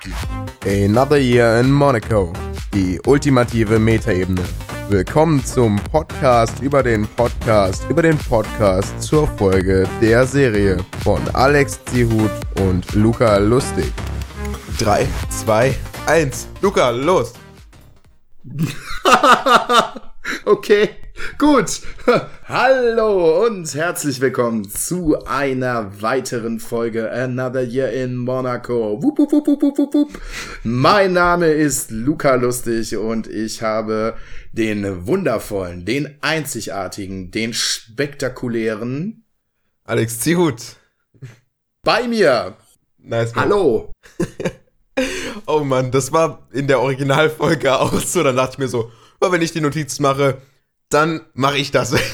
Party. Another Year in Monaco. Die ultimative Metaebene. Willkommen zum Podcast über den Podcast über den Podcast zur Folge der Serie von Alex Zihut und Luca Lustig. 3, 2, 1. Luca, los! okay, gut. Hallo und herzlich willkommen zu einer weiteren Folge Another Year in Monaco. Wup, wup, wup, wup, wup, wup. Mein Name ist Luca Lustig und ich habe den wundervollen, den einzigartigen, den spektakulären Alex Zihut. bei mir. Nice. Mann. Hallo. Oh Mann, das war in der Originalfolge auch so. Dann dachte ich mir so, wenn ich die Notiz mache, dann mache ich das.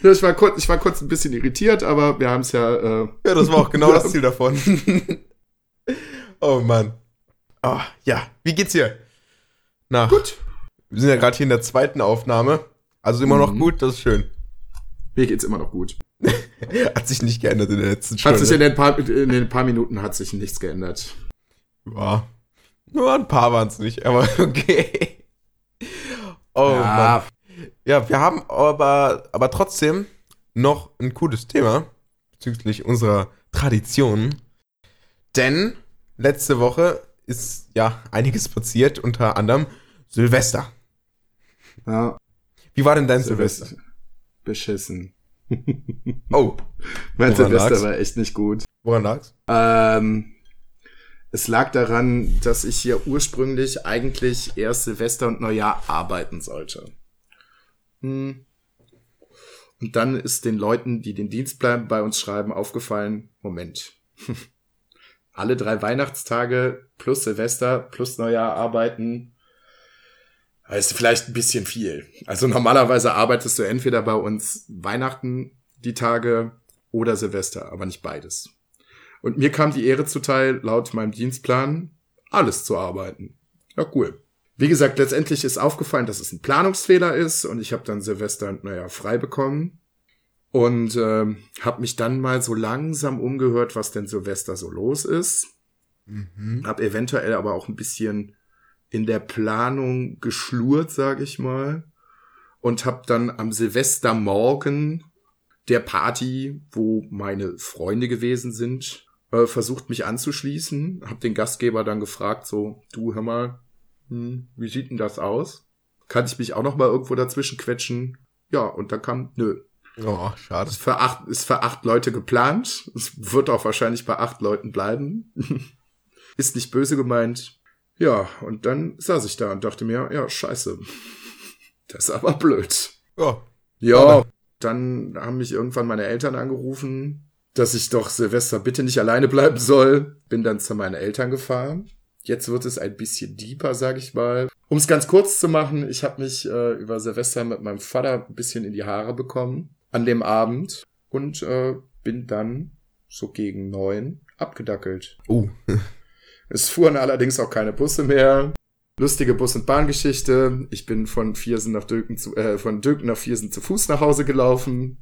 Ich war, kurz, ich war kurz ein bisschen irritiert, aber wir haben es ja. Äh, ja, das war auch genau das Ziel davon. oh Mann. Ah, ja, wie geht's dir? Na, gut. wir sind ja gerade hier in der zweiten Aufnahme. Also immer noch Mhm. gut, das ist schön. Mir geht's immer noch gut. Hat sich nicht geändert in der letzten Hat Stunde. sich in den, paar, in den paar Minuten hat sich nichts geändert. Ja. Nur ein paar waren es nicht, aber okay. Oh Mann. Ja, wir haben aber, aber trotzdem noch ein cooles Thema bezüglich unserer Traditionen. Denn letzte Woche ist ja einiges passiert, unter anderem Silvester. ja Wie war denn dein Silvester? Silvester. Beschissen. Oh, Mein Woran Silvester lag's? war echt nicht gut. woran lag's? Ähm, es lag daran, dass ich hier ursprünglich eigentlich erst Silvester und Neujahr arbeiten sollte. Hm. Und dann ist den Leuten, die den Dienstplan bei uns schreiben, aufgefallen, Moment. Alle drei Weihnachtstage plus Silvester plus Neujahr arbeiten, ist vielleicht ein bisschen viel. Also normalerweise arbeitest du entweder bei uns Weihnachten die Tage oder Silvester, aber nicht beides. Und mir kam die Ehre zuteil, laut meinem Dienstplan alles zu arbeiten. Ja, cool. Wie gesagt, letztendlich ist aufgefallen, dass es ein Planungsfehler ist und ich habe dann Silvester, naja, frei bekommen und ähm, habe mich dann mal so langsam umgehört, was denn Silvester so los ist. Mhm. Hab eventuell aber auch ein bisschen in der Planung geschlurt, sage ich mal. Und hab dann am Silvestermorgen der Party, wo meine Freunde gewesen sind, äh, versucht mich anzuschließen. Hab den Gastgeber dann gefragt, so, du hör mal, hm, wie sieht denn das aus? Kann ich mich auch noch mal irgendwo dazwischen quetschen? Ja, und dann kam, nö, Oh, schade. ist für acht, ist für acht Leute geplant. Es wird auch wahrscheinlich bei acht Leuten bleiben. ist nicht böse gemeint. Ja, und dann saß ich da und dachte mir, ja, scheiße. Das ist aber blöd. Ja, Ja, dann haben mich irgendwann meine Eltern angerufen, dass ich doch Silvester bitte nicht alleine bleiben soll. Bin dann zu meinen Eltern gefahren. Jetzt wird es ein bisschen deeper, sag ich mal. Um es ganz kurz zu machen, ich habe mich äh, über Silvester mit meinem Vater ein bisschen in die Haare bekommen an dem Abend und äh, bin dann so gegen neun abgedackelt. Oh, Es fuhren allerdings auch keine Busse mehr. Lustige Bus- und Bahngeschichte. Ich bin von Viersen nach Döken zu, äh, von Döken nach Viersen zu Fuß nach Hause gelaufen.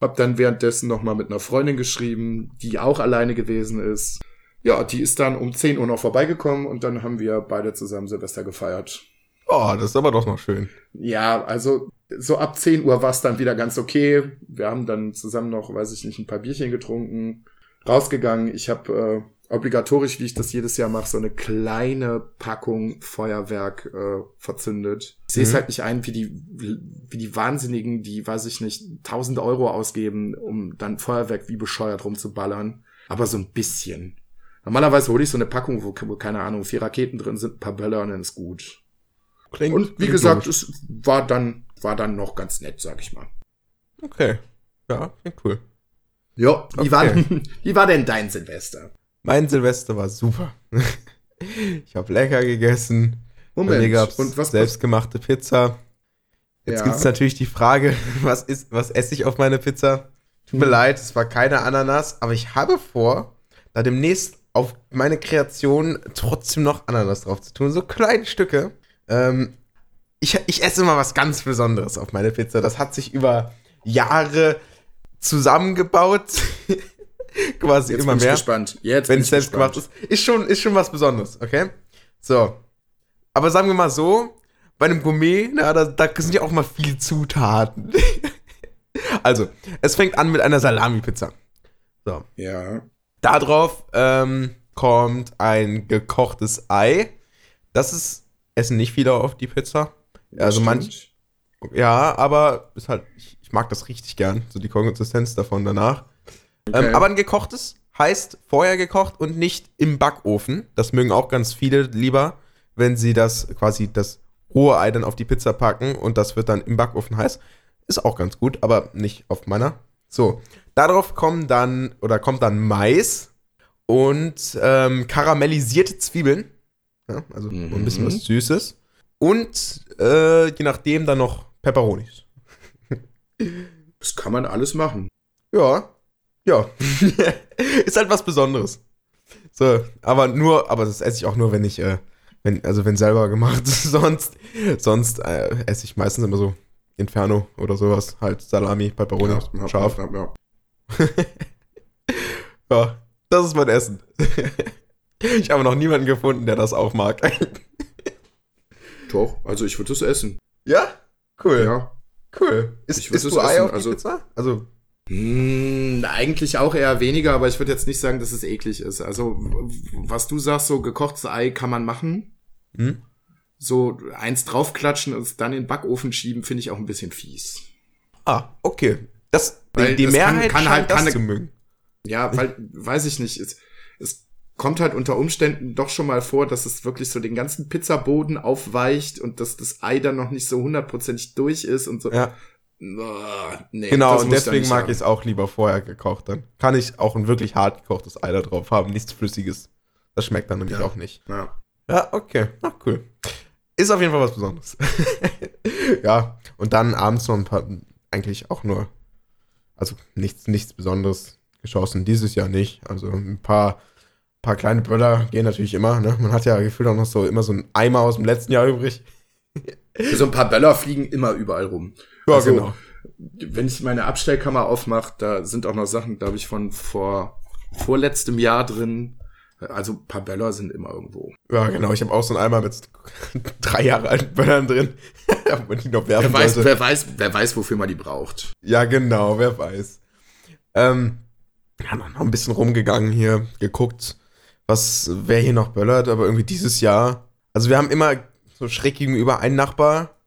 Hab dann währenddessen nochmal mit einer Freundin geschrieben, die auch alleine gewesen ist. Ja, die ist dann um 10 Uhr noch vorbeigekommen und dann haben wir beide zusammen Silvester gefeiert. oh, das ist aber doch noch schön. Ja, also so ab 10 Uhr war es dann wieder ganz okay. Wir haben dann zusammen noch, weiß ich nicht, ein paar Bierchen getrunken, rausgegangen. Ich habe äh, obligatorisch, wie ich das jedes Jahr mache, so eine kleine Packung Feuerwerk äh, verzündet. Ich sehe es Mhm. halt nicht ein, wie die, wie die Wahnsinnigen, die, weiß ich nicht, 1000 Euro ausgeben, um dann Feuerwerk wie bescheuert rumzuballern. Aber so ein bisschen. Normalerweise hole ich so eine Packung, wo, wo keine Ahnung, vier Raketen drin sind, ein paar Böller und dann ist gut. Klingt, Und wie gesagt, logisch. es war dann, war dann noch ganz nett, sag ich mal. Okay. Ja, klingt cool. Ja, wie, Okay. war, wie war denn dein Silvester? Mein Silvester war super. ich habe lecker gegessen. Bei mir Moment, gab's und was selbstgemachte Pizza. Jetzt Ja. gibt's natürlich die Frage, was ist, was esse ich auf meine Pizza? Tut mir Hm. leid, es war keine Ananas, aber ich habe vor, da demnächst auf meine Kreation trotzdem noch Ananas drauf zu tun. So kleine Stücke. Ähm, ich, ich esse mal was ganz Besonderes auf meine Pizza. Das hat sich über Jahre zusammengebaut. quasi Jetzt immer bin ich mehr. gespannt. Jetzt wenn es selbst gespannt. gemacht ist. Ist schon, ist schon was Besonderes, okay? So. Aber sagen wir mal so, bei einem Gourmet, na, da, da sind ja auch mal viele Zutaten. also, es fängt an mit einer Salami-Pizza. So. Ja. Darauf ähm, kommt ein gekochtes Ei. Das ist, essen nicht viele auf die Pizza. Also stimmt. manch, ja, aber ist halt, ich, ich mag das richtig gern, so die Konsistenz davon danach. Okay. Ähm, aber ein gekochtes heißt vorher gekocht und nicht im Backofen. Das mögen auch ganz viele lieber, wenn sie das quasi das rohe Ei dann auf die Pizza packen und das wird dann im Backofen heiß. Ist auch ganz gut, aber nicht auf meiner. So, darauf kommen dann oder kommt dann Mais und ähm, karamellisierte Zwiebeln. Ja, also ein bisschen Mhm. was Süßes. Und äh, je nachdem dann noch Peperonis. Das kann man alles machen. Ja. Ja. ist halt was Besonderes. So, aber nur, aber das esse ich auch nur, wenn ich, äh, wenn, also wenn selber gemacht. sonst, sonst äh, esse ich meistens immer so Inferno oder sowas. Halt Salami, Peperoni, ja, scharf. Ja, ja. Ja, das ist mein Essen. ich habe noch niemanden gefunden, der das auch mag. Doch, also ich würde das essen. ja? Cool. Ja. Cool. Ist, Ich isst du Ei essen, auf die also- Pizza? Also, Hm, eigentlich auch eher weniger, aber ich würde jetzt nicht sagen, dass es eklig ist. Also, was du sagst, so gekochtes Ei kann man machen. hm? So eins draufklatschen und es dann in den Backofen schieben, finde ich auch ein bisschen fies. Ah, okay. Das, Weil die, die das kann- Mehrheit kann scheint halt- das kann- zu mögen. Ja, weil, weiß ich nicht, es, es kommt halt unter Umständen doch schon mal vor, dass es wirklich so den ganzen Pizzaboden aufweicht und dass das Ei dann noch nicht so hundertprozentig durch ist und so. Ja. Ah, nee, Genau, das und deswegen mag ich es auch lieber vorher gekocht. Dann kann ich auch ein wirklich hart gekochtes Ei da drauf haben, nichts Flüssiges. Das schmeckt dann nämlich Ja. auch nicht. Ja. Ja, okay. Ach, cool. Ist auf jeden Fall was Besonderes. ja, und dann abends noch ein paar, eigentlich auch nur, also nichts, nichts Besonderes geschossen. Dieses Jahr nicht. Also ein paar, paar kleine Böller gehen natürlich immer. Ne? Man hat ja gefühlt auch noch so immer so einen Eimer aus dem letzten Jahr übrig. So ein paar Böller fliegen immer überall rum. Ja, Also, genau. Wenn ich meine Abstellkammer aufmache, da sind auch noch Sachen, glaube ich, von vor vorletztem Jahr drin. Also ein paar Böller sind immer irgendwo. Ja, genau. Ich habe auch so einen Eimer mit drei Jahre alten Böllern drin. Wo die noch werfen Wer weiß, sollte. wer weiß, wer weiß, wofür man die braucht. Ja, genau, wer weiß. Ähm, ja, noch noch ein bisschen rumgegangen hier, geguckt, was, wer hier noch böllert, aber irgendwie dieses Jahr. Also wir haben immer so schräg gegenüber einen Nachbar,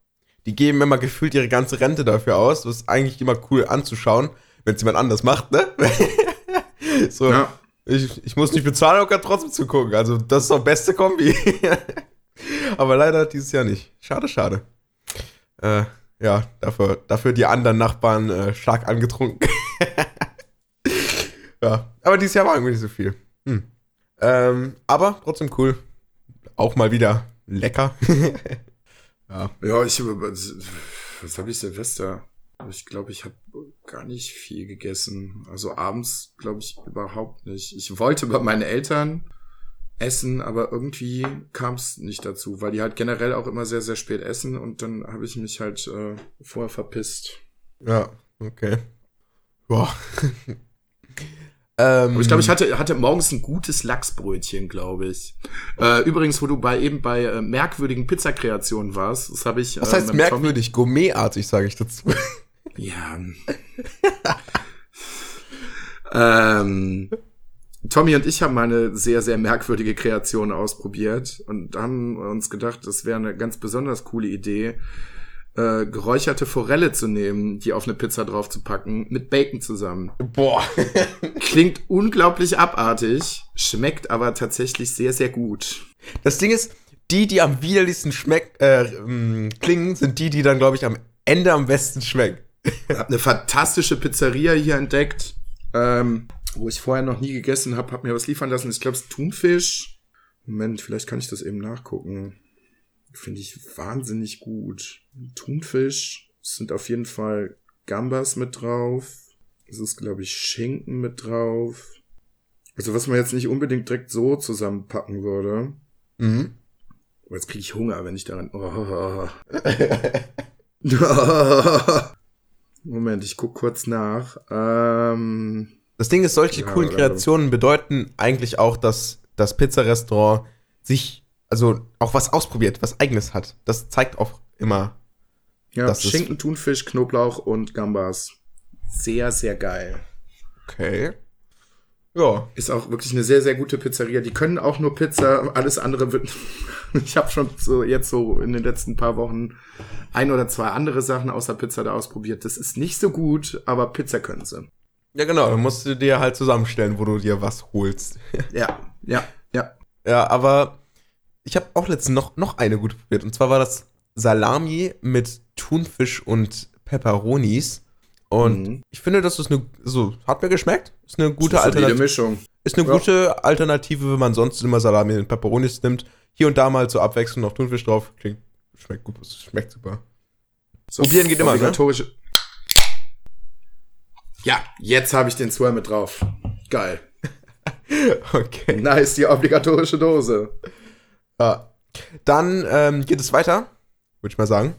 die geben immer gefühlt ihre ganze Rente dafür aus. Das ist eigentlich immer cool anzuschauen, wenn es jemand anders macht, ne? so, Ja. ich, ich muss nicht bezahlen und kann trotzdem zugucken. Also das ist doch beste Kombi. aber leider dieses Jahr nicht. Schade, schade. Äh, ja, dafür, dafür die anderen Nachbarn äh, stark angetrunken. ja, aber dieses Jahr war irgendwie nicht so viel. Hm. Ähm, aber trotzdem cool. Auch mal wieder lecker. Ja. Ja, ich was habe ich Silvester? Ich glaube, ich habe gar nicht viel gegessen. Also abends glaube ich überhaupt nicht. Ich wollte bei meinen Eltern essen, aber irgendwie kam es nicht dazu, weil die halt generell auch immer sehr, sehr spät essen und dann habe ich mich halt äh, vorher verpisst. Ja, okay. Boah. ähm, ich glaube, ich hatte, hatte morgens ein gutes Lachsbrötchen, glaube ich. Äh, übrigens, wo du bei eben bei äh, merkwürdigen Pizzakreationen warst, das habe ich. Was äh, heißt mit Tommy- merkwürdig? Gourmetartig, sage ich dazu. Ja. ähm, Tommy und ich haben mal eine sehr, sehr merkwürdige Kreation ausprobiert und haben uns gedacht, das wäre eine ganz besonders coole Idee, äh, geräucherte Forelle zu nehmen, die auf eine Pizza drauf zu packen, mit Bacon zusammen. Boah. Klingt unglaublich abartig, schmeckt aber tatsächlich sehr, sehr gut. Das Ding ist, die, die am widerlichsten schmeck, äh, klingen, sind die, die dann, glaube ich, am Ende am besten schmecken. Hab eine fantastische Pizzeria hier entdeckt, ähm, wo ich vorher noch nie gegessen habe, hab mir was liefern lassen. Ich glaube, es ist Thunfisch. Moment, vielleicht kann ich das eben nachgucken. Finde ich wahnsinnig gut. Thunfisch es sind auf jeden Fall Gambas mit drauf. Es ist, glaube ich, Schinken mit drauf. Also was man jetzt nicht unbedingt direkt so zusammenpacken würde. Mhm. Aber jetzt kriege ich Hunger, wenn ich daran. Oh. Moment, ich guck kurz nach. Ähm, Das Ding ist, solche ja, coolen Kreationen bedeuten eigentlich auch, dass das Pizzarestaurant sich, also auch was ausprobiert, was eigenes hat. Das zeigt auch immer. Ja, Schinken, Thunfisch, Knoblauch und Gambas. Sehr, sehr geil. Okay. Ja. Ist auch wirklich eine sehr, sehr gute Pizzeria. Die können auch nur Pizza, alles andere wird. ich habe schon so jetzt so in den letzten paar Wochen ein oder zwei andere Sachen außer Pizza da ausprobiert. Das ist nicht so gut, aber Pizza können sie. Ja, genau. Dann musst du dir halt zusammenstellen, wo du dir was holst. ja, ja, ja. Ja, aber ich habe auch letztens noch, noch eine gute probiert. Und zwar war das Salami mit Thunfisch und Peperonis. Und mhm. ich finde, das ist eine, so, hat mir geschmeckt. Ist eine gute Alternative. Mischung. Ist eine ja. gute Alternative, wenn man sonst immer Salami und Peperonis nimmt. Hier und da mal zur Abwechslung noch Thunfisch drauf. Klingt, schmeckt gut, schmeckt super. So Probieren geht immer, ne? Ja, jetzt habe ich den Swirl mit drauf. Geil. okay. Nice, die obligatorische Dose. Ja. Dann ähm, geht es weiter, würde ich mal sagen.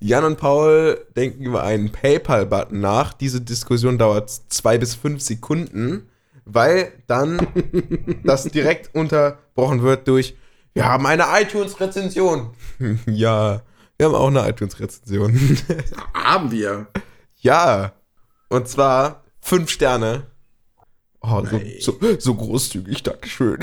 Jan und Paul denken über einen PayPal-Button nach. Diese Diskussion dauert zwei bis fünf Sekunden, weil dann das direkt unterbrochen wird durch, wir haben eine iTunes-Rezension. ja, wir haben auch eine iTunes-Rezension. haben wir? Ja. Und zwar fünf Sterne. Oh, so, so, so großzügig, Dankeschön.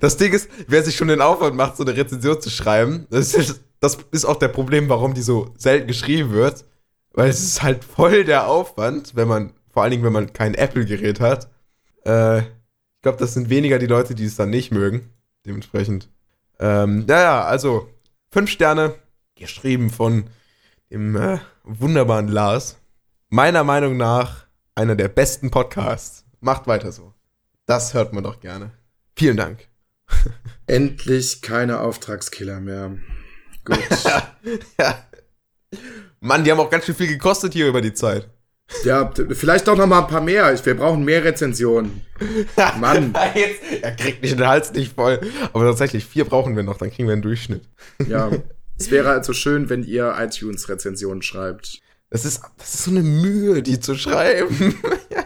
Das Ding ist, wer sich schon den Aufwand macht, so eine Rezension zu schreiben, das ist, das ist auch der Problem, warum die so selten geschrieben wird. Weil es ist halt voll der Aufwand, wenn man, vor allen Dingen, wenn man kein Apple-Gerät hat. Äh, ich glaube, das sind weniger die Leute, die es dann nicht mögen. Dementsprechend. Ähm, naja, also, fünf Sterne, geschrieben von dem äh, wunderbaren Lars. Meiner Meinung nach einer der besten Podcasts. Macht weiter so. Das hört man doch gerne. Vielen Dank. Endlich keine Auftragskiller mehr. Gut. ja. Mann, die haben auch ganz schön viel gekostet hier über die Zeit. Ja, vielleicht doch noch mal ein paar mehr. Wir brauchen mehr Rezensionen. Mann. Jetzt, er kriegt nicht den Hals nicht voll. Aber tatsächlich, vier brauchen wir noch, dann kriegen wir einen Durchschnitt. Ja. Es wäre also schön, wenn ihr iTunes-Rezensionen schreibt. Das ist, das ist so eine Mühe, die zu schreiben.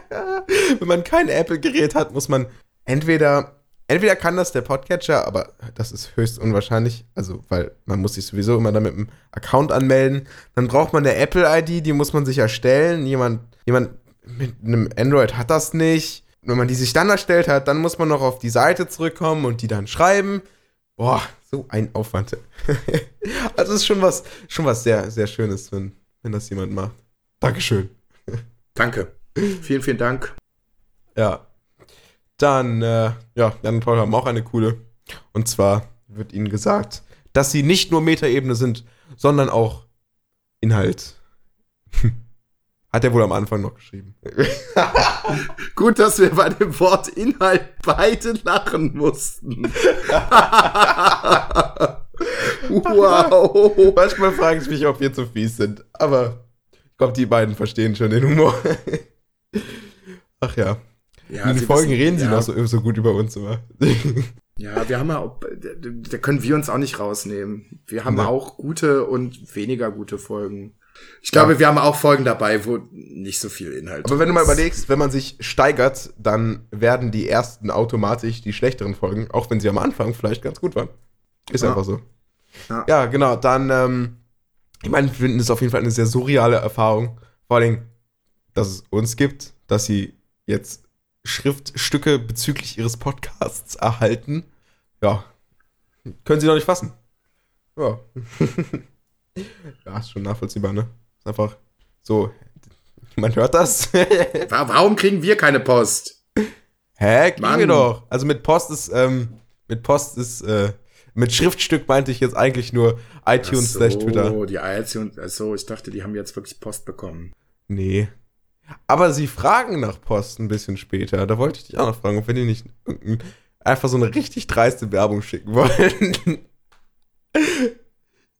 wenn man kein Apple-Gerät hat, muss man entweder entweder kann das der Podcatcher, aber das ist höchst unwahrscheinlich, also weil man muss sich sowieso immer damit einem Account anmelden. Dann braucht man eine Apple-ID, die muss man sich erstellen. Jemand, jemand mit einem Android hat das nicht. Wenn man die sich dann erstellt hat, dann muss man noch auf die Seite zurückkommen und die dann schreiben. Boah, so ein Aufwand. also es ist schon was, schon was sehr, sehr Schönes, wenn, wenn das jemand macht. Dankeschön. Danke. Vielen, vielen Dank. Ja, dann, äh, ja, Jan und Paul haben auch eine coole. Und zwar wird ihnen gesagt, dass sie nicht nur Metaebene sind, sondern auch Inhalt. Hat er wohl am Anfang noch geschrieben. Gut, dass wir bei dem Wort Inhalt beide lachen mussten. wow. Manchmal frage ich mich, ob wir zu fies sind. Aber ich glaube, die beiden verstehen schon den Humor. Ach ja. Ja, In den Folgen wissen, reden sie ja. noch so, so, gut über uns immer. Ja, wir haben ja auch, da können wir uns auch nicht rausnehmen. Wir haben nee. auch gute und weniger gute Folgen. Ich glaube, ja. wir haben auch Folgen dabei, wo nicht so viel Inhalt Aber wenn ist. du mal überlegst, wenn man sich steigert, dann werden die ersten automatisch die schlechteren Folgen, auch wenn sie am Anfang vielleicht ganz gut waren. Ist ja. einfach so. Ja, ja genau. Dann, ähm, ich meine, wir finden es auf jeden Fall eine sehr surreale Erfahrung. Vor allem, dass es uns gibt, dass sie jetzt Schriftstücke bezüglich ihres Podcasts erhalten. Ja, können sie noch nicht fassen. Ja. ja, ist schon nachvollziehbar, ne? Ist einfach so, man hört das. Warum kriegen wir keine Post? Hä, kriegen Mann. wir doch. Also mit Post ist, ähm, mit Post ist, äh, mit Schriftstück meinte ich jetzt eigentlich nur iTunes so, slash Twitter. Oh, die iTunes, also ich dachte, die haben jetzt wirklich Post bekommen. Nee. Aber sie fragen nach Post ein bisschen später. Da wollte ich dich auch noch fragen, ob wir dir nicht einfach so eine richtig dreiste Werbung schicken wollen.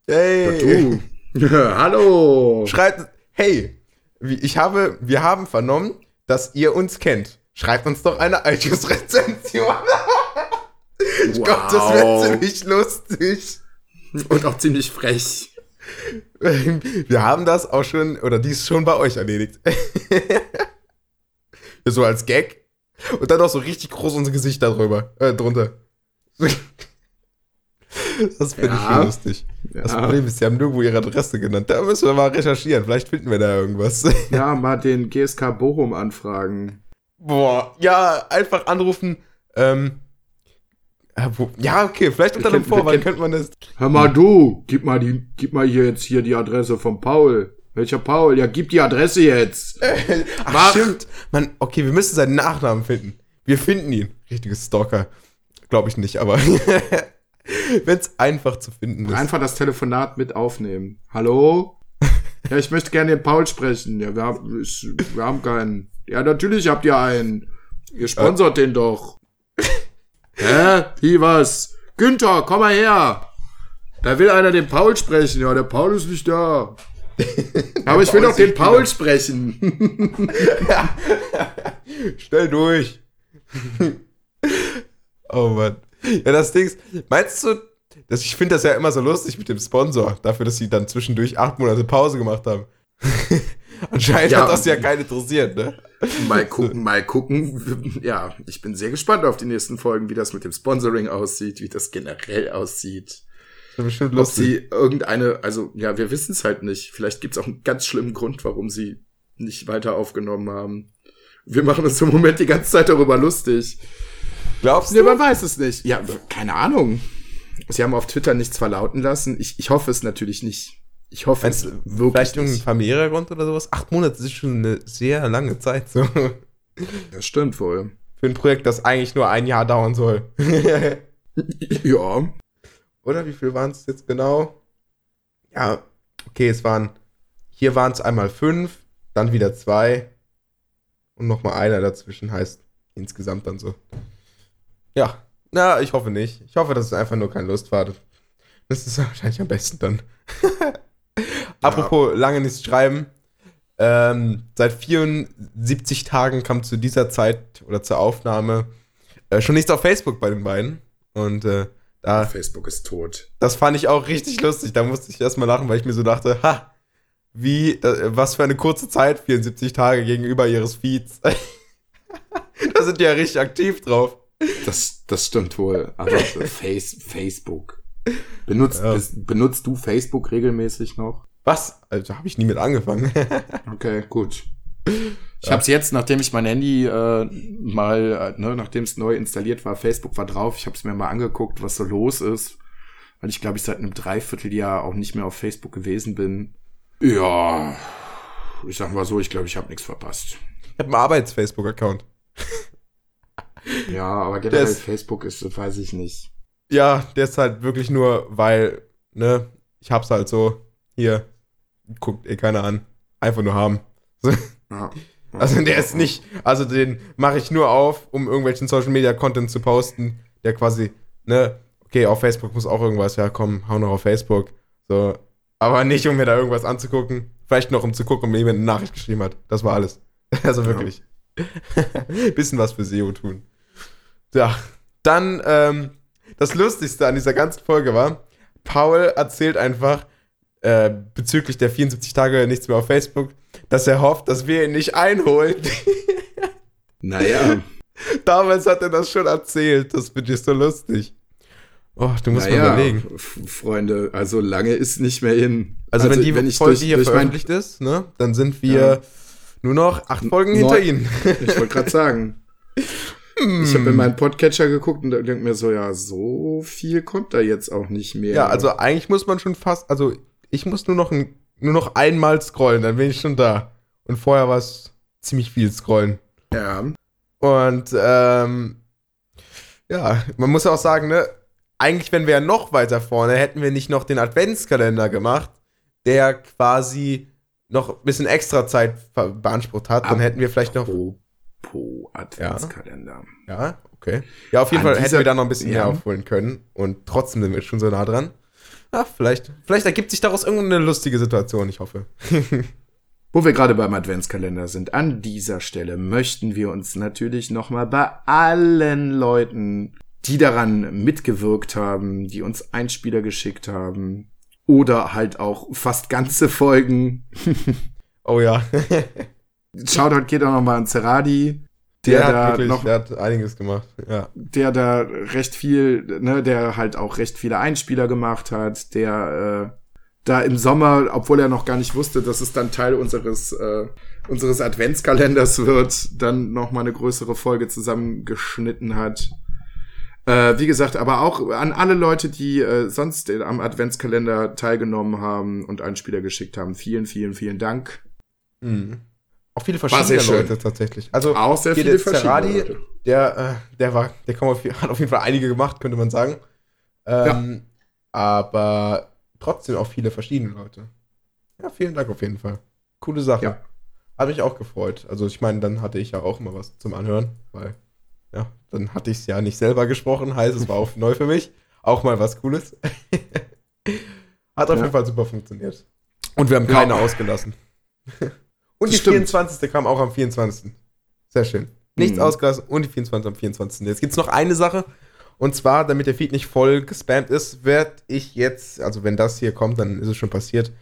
hey. Ja, du. Hallo. Schreibt, hey, ich habe, wir haben vernommen, dass ihr uns kennt. Schreibt uns doch eine iTunes-Rezension. ich wow. glaube, das wäre ziemlich lustig. Und auch ziemlich frech. Wir haben das auch schon, oder dies schon bei euch erledigt. So als Gag. Und dann auch so richtig groß unser Gesicht darüber, äh, drunter. Das finde ja. ich lustig. Ja. Das Problem ist, sie haben nirgendwo ihre Adresse genannt. Da müssen wir mal recherchieren. Vielleicht finden wir da irgendwas. Ja, mal den GSK Bochum anfragen. Boah, ja, einfach anrufen. Ähm, ja, okay, vielleicht unter einem Vorwand könnte man das. Hör mal du, gib mal die, gib mal hier jetzt hier die Adresse von Paul. Welcher Paul? Ja, gib die Adresse jetzt. Ach, Mach. stimmt. Man, okay, wir müssen seinen Nachnamen finden. Wir finden ihn. Richtiges Stalker. Glaube ich nicht, aber wenn es einfach zu finden ist. Einfach das Telefonat mit aufnehmen. Hallo? Ja, ich möchte gerne den Paul sprechen. Ja, wir haben, ich, wir haben keinen. Ja, natürlich habt ihr einen. Ihr sponsert äh. den doch. Hä? Wie was? Günther, komm mal her. Da will einer den Paul sprechen. Ja, der Paul ist nicht da. Aber ich will doch den Paul wieder. sprechen. ja. Stell durch. oh Mann. Ja, das Ding ist, meinst du, dass ich finde das ja immer so lustig mit dem Sponsor, dafür, dass sie dann zwischendurch acht Monate Pause gemacht haben. Anscheinend ja, hat das ja keinen interessiert, ne? Mal gucken, mal gucken. Ja, ich bin sehr gespannt auf die nächsten Folgen, wie das mit dem Sponsoring aussieht, wie das generell aussieht. Das bestimmt lustig. Ob sie irgendeine, also ja, wir wissen es halt nicht. Vielleicht gibt es auch einen ganz schlimmen Grund, warum sie nicht weiter aufgenommen haben. Wir machen uns im Moment die ganze Zeit darüber lustig. Glaubst du? Nee, man weiß es nicht. Ja, keine Ahnung. Sie haben auf Twitter nichts verlauten lassen. Ich, ich hoffe es natürlich nicht. Ich hoffe Meinst, es wirklich Vielleicht irgendein familiärer Grund oder sowas? Acht Monate ist schon eine sehr lange Zeit. So. Das stimmt wohl. Für ein Projekt, das eigentlich nur ein Jahr dauern soll. ja. Oder wie viel waren es jetzt genau? Ja, okay, es waren. Hier waren es einmal fünf, dann wieder zwei und nochmal einer dazwischen heißt insgesamt dann so. Ja, na, ich hoffe nicht. Ich hoffe, das ist einfach nur kein Lustfahrt. Das ist wahrscheinlich am besten dann. Apropos lange nichts schreiben. Ähm, seit 74 Tagen kam zu dieser Zeit oder zur Aufnahme äh, schon nichts auf Facebook bei den beiden. Und äh, da. Facebook ist tot. Das fand ich auch richtig lustig. Da musste ich erstmal lachen, weil ich mir so dachte, ha, wie, da, was für eine kurze Zeit, 74 Tage gegenüber ihres Feeds. da sind die ja richtig aktiv drauf. Das, das stimmt wohl. Aber Face, Facebook. Benutzt, ja. benutzt du Facebook regelmäßig noch? Was? Also habe ich nie mit angefangen. okay, gut. Ich ja. habe es jetzt, nachdem ich mein Handy äh, mal, äh, ne, nachdem es neu installiert war, Facebook war drauf, ich habe es mir mal angeguckt, was so los ist, weil ich glaube ich seit einem Dreivierteljahr auch nicht mehr auf Facebook gewesen bin. Ja, ich sag mal so, ich glaube, ich habe nichts verpasst. Ich habe einen Arbeits-Facebook-Account. ja, aber generell ist, Facebook ist, weiß ich nicht. Ja, der ist halt wirklich nur, weil, ne, ich hab's halt so, hier, guckt eh keiner an. Einfach nur haben. Ja. Also der ist nicht, also den mache ich nur auf, um irgendwelchen Social Media Content zu posten, der quasi, ne, okay, auf Facebook muss auch irgendwas, ja komm, hau noch auf Facebook. So, aber nicht, um mir da irgendwas anzugucken. Vielleicht noch, um zu gucken, ob mir jemand eine Nachricht geschrieben hat. Das war alles. Also wirklich. Ja. Bisschen was für SEO tun. Ja, dann, ähm, das Lustigste an dieser ganzen Folge war, Paul erzählt einfach äh, bezüglich der 74 Tage nichts mehr auf Facebook, dass er hofft, dass wir ihn nicht einholen. Naja. Damals hat er das schon erzählt. Das finde ich so lustig. Oh, du musst naja, mal überlegen. Freunde, also lange ist nicht mehr hin. Also, also wenn die wenn Folge durch, hier durch veröffentlicht mein... ist, ne, dann sind wir ja. nur noch acht Folgen hinter ihnen. Ich wollte gerade sagen. Ich habe in meinen Podcatcher geguckt und denke mir so, ja, so viel kommt da jetzt auch nicht mehr. Ja, also eigentlich muss man schon fast, also ich muss nur noch, ein, nur noch einmal scrollen, dann bin ich schon da. Und vorher war es ziemlich viel scrollen. Ja. Und ähm, ja, man muss auch sagen, ne, eigentlich, wenn wir ja noch weiter vorne, hätten wir nicht noch den Adventskalender gemacht, der quasi noch ein bisschen extra Zeit beansprucht hat, dann hätten wir vielleicht noch. Apropos Adventskalender. Ja, ja okay. Ja, auf jeden An Fall hätten wir da noch ein bisschen ja. mehr aufholen können und trotzdem sind wir schon so nah dran. Ja, vielleicht, vielleicht ergibt sich daraus irgendeine lustige Situation, ich hoffe. Wo wir gerade beim Adventskalender sind, an dieser Stelle möchten wir uns natürlich nochmal bei allen Leuten, die daran mitgewirkt haben, die uns Einspieler geschickt haben oder halt auch fast ganze Folgen. oh ja. Shoutout geht auch nochmal an Zeradi. Der, der hat da wirklich, noch, der hat einiges gemacht, ja. Der da recht viel, ne, der halt auch recht viele Einspieler gemacht hat, der äh, da im Sommer, obwohl er noch gar nicht wusste, dass es dann Teil unseres äh, unseres Adventskalenders wird, dann noch mal eine größere Folge zusammengeschnitten hat. Äh, wie gesagt, aber auch an alle Leute, die äh, sonst am Adventskalender teilgenommen haben und Einspieler geschickt haben. Vielen, vielen, vielen Dank. Mhm. Auch viele verschiedene Leute tatsächlich. Also auch sehr viele verschiedene Zerradi, Leute. Der, äh, der war, der auf, hat auf jeden Fall einige gemacht, könnte man sagen. Ähm, ja. Aber trotzdem auch viele verschiedene Leute. Ja, vielen Dank auf jeden Fall. Coole Sache. Ja. Hat mich auch gefreut. Also ich meine, dann hatte ich ja auch immer was zum Anhören, weil ja, dann hatte ich es ja nicht selber gesprochen, heißt es war auch neu für mich. Auch mal was Cooles. Hat auf ja. jeden Fall super funktioniert. Und wir haben keine ja. ausgelassen. Und die stimmt. 24. kam auch am 24. Sehr schön. Nichts mhm. ausgelassen und die 24 am 24. Jetzt gibt es noch eine Sache. Und zwar, damit der Feed nicht voll gespammt ist, werde ich jetzt, also wenn das hier kommt, dann ist es schon passiert,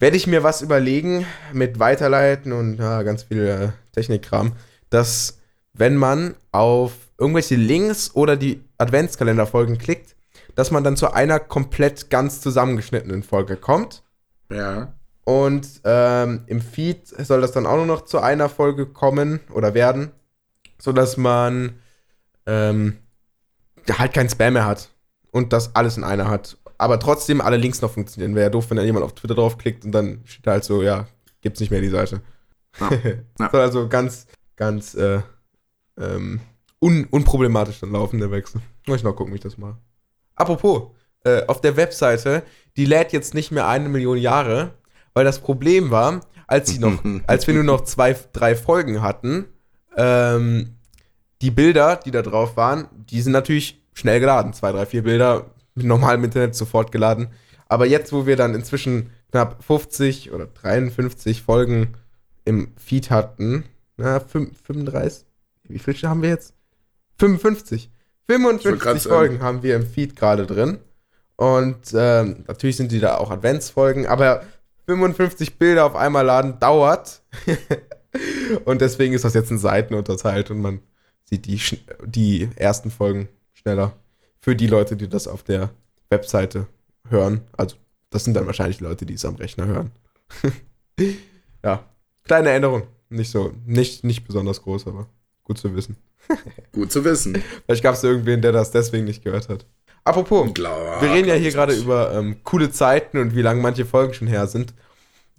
werde ich mir was überlegen mit Weiterleiten und ja, ganz viel äh, Technikkram, dass wenn man auf irgendwelche Links oder die Adventskalenderfolgen klickt, dass man dann zu einer komplett ganz zusammengeschnittenen Folge kommt. Ja. Und ähm, im Feed soll das dann auch nur noch zu einer Folge kommen oder werden, sodass man ähm, halt kein Spam mehr hat und das alles in einer hat. Aber trotzdem alle Links noch funktionieren. Wäre ja doof, wenn da jemand auf Twitter draufklickt und dann steht halt so, ja, gibt's nicht mehr die Seite. Ja. ja. soll also ganz, ganz äh, ähm, un unproblematisch dann laufen, der Wechsel. Muss ich mal gucken, wie ich das mache. Apropos, äh, auf der Webseite, die lädt jetzt nicht mehr eine Million Jahre, weil das Problem war, als sie noch, als wir nur noch zwei, drei Folgen hatten, ähm, die Bilder, die da drauf waren, die sind natürlich schnell geladen. Zwei, drei, vier Bilder mit normalem Internet sofort geladen. Aber jetzt, wo wir dann inzwischen knapp 50 oder 53 Folgen im Feed hatten, na, 35, wie viele haben wir jetzt? 55. 55 Folgen haben wir im Feed gerade drin. Und ähm, natürlich sind die da auch Adventsfolgen, aber 55 Bilder auf einmal laden dauert. und deswegen ist das jetzt in Seiten unterteilt und man sieht die, die ersten Folgen schneller. Für die Leute, die das auf der Webseite hören. Also, das sind dann wahrscheinlich Leute, die es am Rechner hören. ja, kleine Änderung. Nicht so, nicht, nicht besonders groß, aber Gut zu wissen. Gut zu wissen. Vielleicht gab es irgendwen, der das deswegen nicht gehört hat. Apropos, Klar, wir reden ja hier gerade über ähm, coole Zeiten und wie lange manche Folgen schon her sind.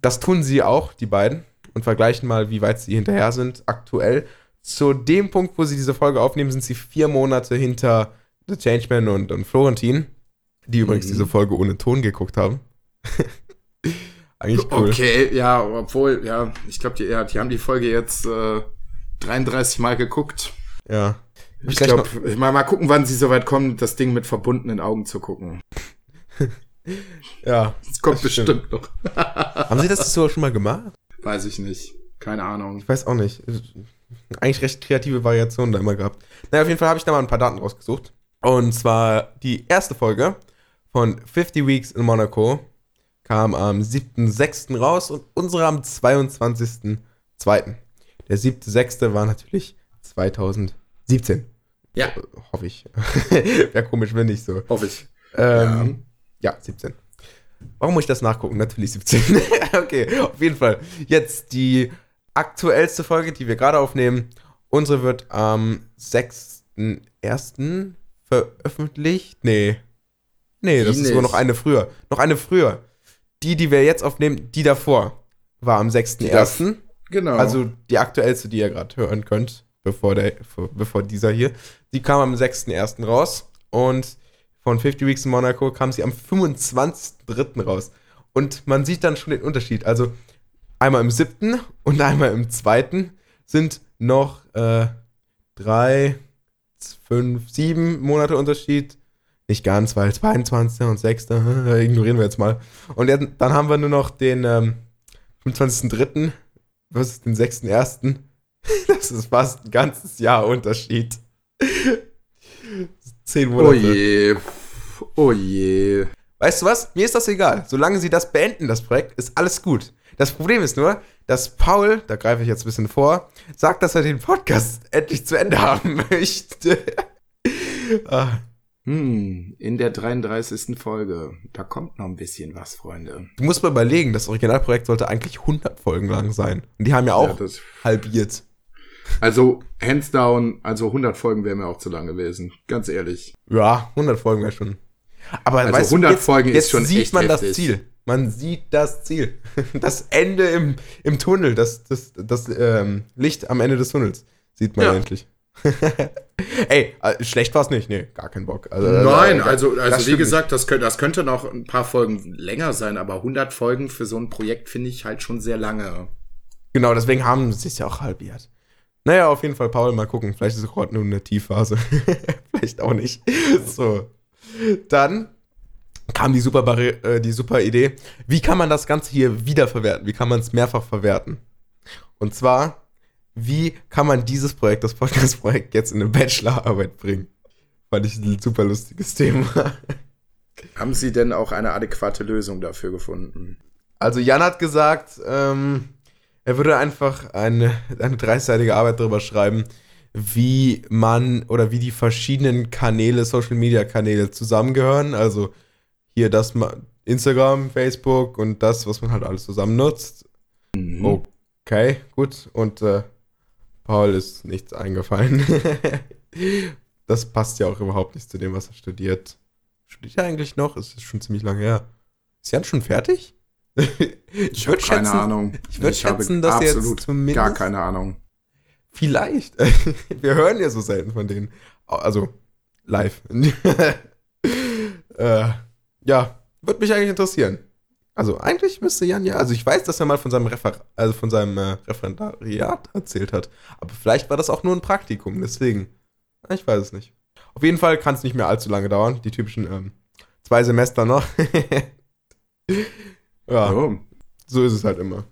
Das tun sie auch, die beiden, und vergleichen mal, wie weit sie hinterher sind aktuell. Zu dem Punkt, wo sie diese Folge aufnehmen, sind sie vier Monate hinter The Changeman und, und Florentin, die übrigens mhm. diese Folge ohne Ton geguckt haben. Eigentlich cool. Okay, ja, obwohl, ja, ich glaube, die, ja, die haben die Folge jetzt äh, 33 Mal geguckt. Ja. Ich glaube, mal, mal gucken, wann sie soweit kommen, das Ding mit verbundenen Augen zu gucken. ja. Das kommt das bestimmt stimmt. noch. Haben sie das so schon mal gemacht? Weiß ich nicht. Keine Ahnung. Ich weiß auch nicht. Eigentlich recht kreative Variationen da immer gehabt. Naja, auf jeden Fall habe ich da mal ein paar Daten rausgesucht. Und zwar die erste Folge von 50 Weeks in Monaco kam am 7.6. raus und unsere am 22.2. Der siebte, sechste war natürlich 2017. Ja. Hoffe ich. Wäre komisch, wenn nicht so. Hoffe ich. Ähm, ja. ja, 17. Warum muss ich das nachgucken? Natürlich 17. okay, auf jeden Fall. Jetzt die aktuellste Folge, die wir gerade aufnehmen. Unsere wird am 6.1. veröffentlicht. Nee. Nee, das die ist sogar noch eine früher. Noch eine früher. Die, die wir jetzt aufnehmen, die davor war am 6.1. Genau. Also die aktuellste, die ihr gerade hören könnt, bevor, der, bevor dieser hier, die kam am 6.1. raus und von 50 Weeks in Monaco kam sie am 25.3. raus. Und man sieht dann schon den Unterschied. Also einmal im siebten und einmal im zweiten sind noch äh, drei, fünf, sieben Monate Unterschied. Nicht ganz, weil 22. und 6. ignorieren wir jetzt mal. Und dann haben wir nur noch den ähm, 25.3 was ist den 6.1.? Das ist fast ein ganzes Jahr Unterschied. Zehn Monate. Oh je. Oh je. Weißt du was? Mir ist das egal. Solange sie das beenden, das Projekt, ist alles gut. Das Problem ist nur, dass Paul, da greife ich jetzt ein bisschen vor, sagt, dass er den Podcast endlich zu Ende haben möchte. ah. Hm, in der 33. Folge. Da kommt noch ein bisschen was, Freunde. Du musst mal überlegen, das Originalprojekt sollte eigentlich 100 Folgen lang sein. Und die haben ja auch ja, halbiert. Also, hands down, also 100 Folgen wären mir auch zu lang gewesen. Ganz ehrlich. Ja, 100 Folgen wäre schon. Aber also weißt 100 du, jetzt, Folgen jetzt ist schon sieht echt man heftig. das Ziel. Man sieht das Ziel. Das Ende im, im Tunnel, das, das, das ähm, Licht am Ende des Tunnels sieht man ja. endlich. Ey, äh, schlecht war es nicht. Nee, gar keinen Bock. Also, äh, Nein, also, also wie gesagt, das könnte, das könnte noch ein paar Folgen länger sein, aber 100 Folgen für so ein Projekt finde ich halt schon sehr lange. Genau, deswegen haben sie es ja auch halbiert. Naja, auf jeden Fall, Paul, mal gucken. Vielleicht ist es gerade nur eine Tiefphase. Vielleicht auch nicht. So. Dann kam die super, äh, die super Idee. Wie kann man das Ganze hier wiederverwerten? Wie kann man es mehrfach verwerten? Und zwar wie kann man dieses Projekt, das Podcast-Projekt, jetzt in eine Bachelorarbeit bringen? Fand ich ein super lustiges Thema. Haben Sie denn auch eine adäquate Lösung dafür gefunden? Also Jan hat gesagt, ähm, er würde einfach eine, eine 30 Arbeit darüber schreiben, wie man oder wie die verschiedenen Kanäle, Social Media Kanäle zusammengehören. Also hier das Instagram, Facebook und das, was man halt alles zusammen nutzt. Mhm. Okay, gut. Und äh, Paul ist nichts eingefallen. das passt ja auch überhaupt nicht zu dem, was er studiert. Studiert er eigentlich noch? Es ist schon ziemlich lange her. Ist Jan schon fertig? ich würde keine schätzen, Ahnung. Ich würde schätzen, dass jetzt zumindest. Gar keine Ahnung. Vielleicht. Wir hören ja so selten von denen. Also live. äh, ja, würde mich eigentlich interessieren. Also eigentlich müsste Jan ja, also ich weiß, dass er mal von seinem, Refer also von seinem äh, Referendariat erzählt hat, aber vielleicht war das auch nur ein Praktikum, deswegen. Ich weiß es nicht. Auf jeden Fall kann es nicht mehr allzu lange dauern, die typischen ähm, zwei Semester noch. Ja, oh. so ist es halt immer.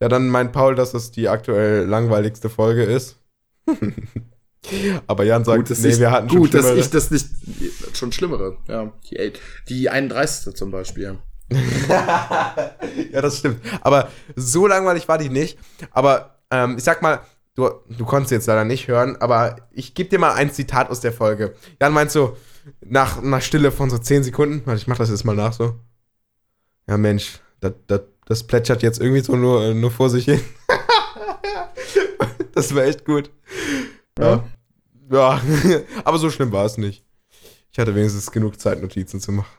Ja, dann meint Paul, dass das die aktuell langweiligste Folge ist. Aber Jan sagt, gut, nee, ich, wir hatten schon Gut, dass ich das nicht, schon schlimmere, ja. Die, die 31. zum Beispiel. ja, das stimmt. Aber so langweilig war die nicht. Aber ähm, ich sag mal, du, du konntest jetzt leider nicht hören, aber ich gebe dir mal ein Zitat aus der Folge. Jan meint so, nach einer Stille von so 10 Sekunden, warte, ich mach das jetzt mal nach so. Ja, Mensch, das, das, das plätschert jetzt irgendwie so nur, nur vor sich hin. das war echt gut. Ja. Ja, aber so schlimm war es nicht. Ich hatte wenigstens genug Zeit, Notizen zu machen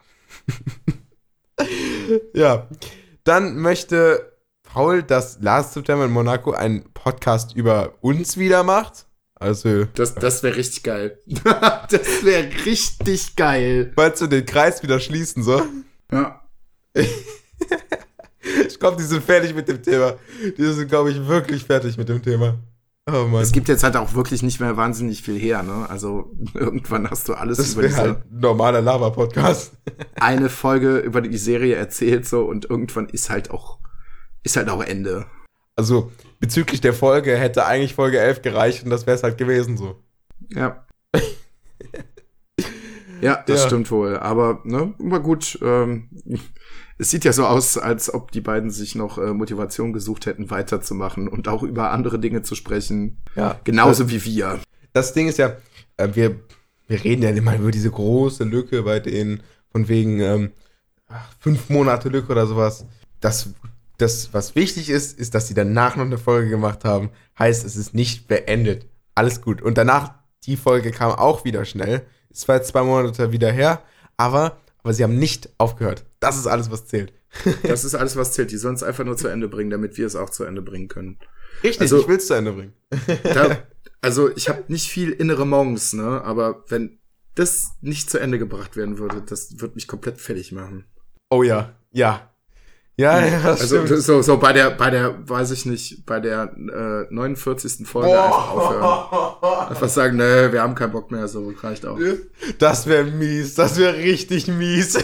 ja. Dann möchte Paul, dass Last September in Monaco einen Podcast über uns wieder macht. Also. Das, das wäre richtig geil. das wäre richtig geil. Wolltest du den Kreis wieder schließen, so? Ja. ich glaube, die sind fertig mit dem Thema. Die sind, glaube ich, wirklich fertig mit dem Thema. Oh Mann. Es gibt jetzt halt auch wirklich nicht mehr wahnsinnig viel her, ne? Also irgendwann hast du alles das über diese halt normaler Lava-Podcast. eine Folge über die Serie erzählt so und irgendwann ist halt auch ist halt auch Ende. Also bezüglich der Folge hätte eigentlich Folge 11 gereicht und das wäre es halt gewesen so. Ja. ja, das ja. stimmt wohl. Aber ne, war gut. Ähm, es sieht ja so aus, als ob die beiden sich noch äh, Motivation gesucht hätten, weiterzumachen und auch über andere Dinge zu sprechen. Ja. Genauso das, wie wir. Das Ding ist ja, äh, wir, wir reden ja immer über diese große Lücke bei denen, von wegen ähm, fünf Monate Lücke oder sowas. Das, das, was wichtig ist, ist, dass sie danach noch eine Folge gemacht haben. Heißt, es ist nicht beendet. Alles gut. Und danach, die Folge kam auch wieder schnell. Ist zwar jetzt zwei Monate wieder her, aber aber sie haben nicht aufgehört. Das ist alles, was zählt. das ist alles, was zählt. Die sollen es einfach nur zu Ende bringen, damit wir es auch zu Ende bringen können. Richtig, also, ich will es zu Ende bringen. da, also ich habe nicht viel innere Monks, ne? Aber wenn das nicht zu Ende gebracht werden würde, das würde mich komplett fertig machen. Oh ja, ja. Ja, ja, das also stimmt. so so bei der bei der weiß ich nicht bei der äh, 49. Folge oh. einfach aufhören. Einfach sagen, ne, wir haben keinen Bock mehr, so reicht auch. Das wäre mies, das wäre richtig mies.